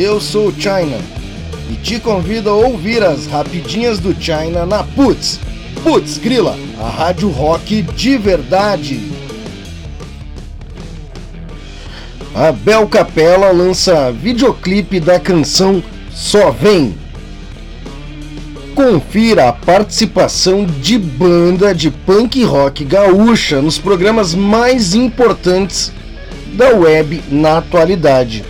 eu sou o China e te convido a ouvir as rapidinhas do China na Putz. Putz Grila, a rádio rock de verdade. A Bel Capella lança videoclipe da canção Só Vem. Confira a participação de banda de punk rock gaúcha nos programas mais importantes da web na atualidade.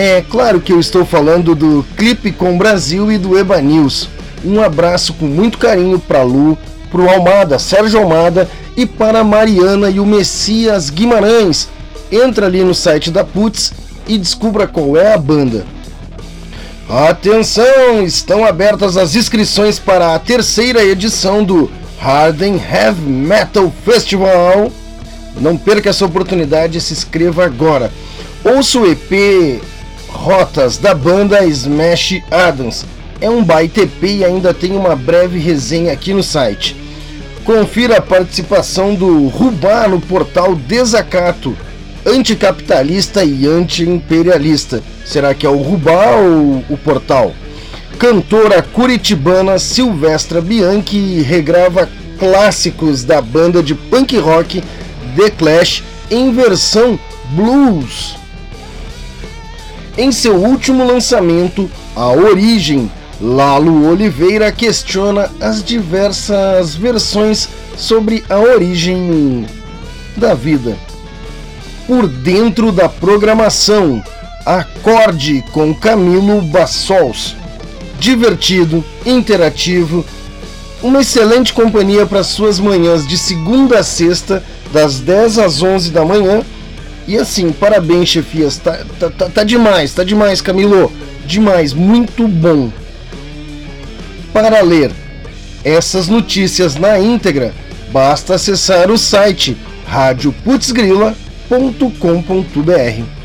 É claro que eu estou falando do Clipe com Brasil e do Eba News. Um abraço com muito carinho para Lu, para o Almada, Sérgio Almada e para Mariana e o Messias Guimarães. Entra ali no site da Putz e descubra qual é a banda. Atenção! Estão abertas as inscrições para a terceira edição do Harden Heavy Metal Festival. Não perca essa oportunidade e se inscreva agora. Ouça o EP Rotas da banda Smash Adams. É um baita EP e ainda tem uma breve resenha aqui no site. Confira a participação do Rubá no portal Desacato, anticapitalista e anti-imperialista. Será que é o Rubá ou o portal? Cantora curitibana Silvestra Bianchi regrava clássicos da banda de punk rock The Clash em versão blues. Em seu último lançamento, A Origem, Lalo Oliveira questiona as diversas versões sobre a origem da vida. Por dentro da programação, Acorde com Camilo Bassols. Divertido, interativo, uma excelente companhia para suas manhãs de segunda a sexta, das 10 às 11 da manhã e assim, parabéns, chefias. Tá, tá, tá, tá demais, tá demais, Camilo. Demais, muito bom. Para ler essas notícias na íntegra, basta acessar o site radioputzgrila.com.br.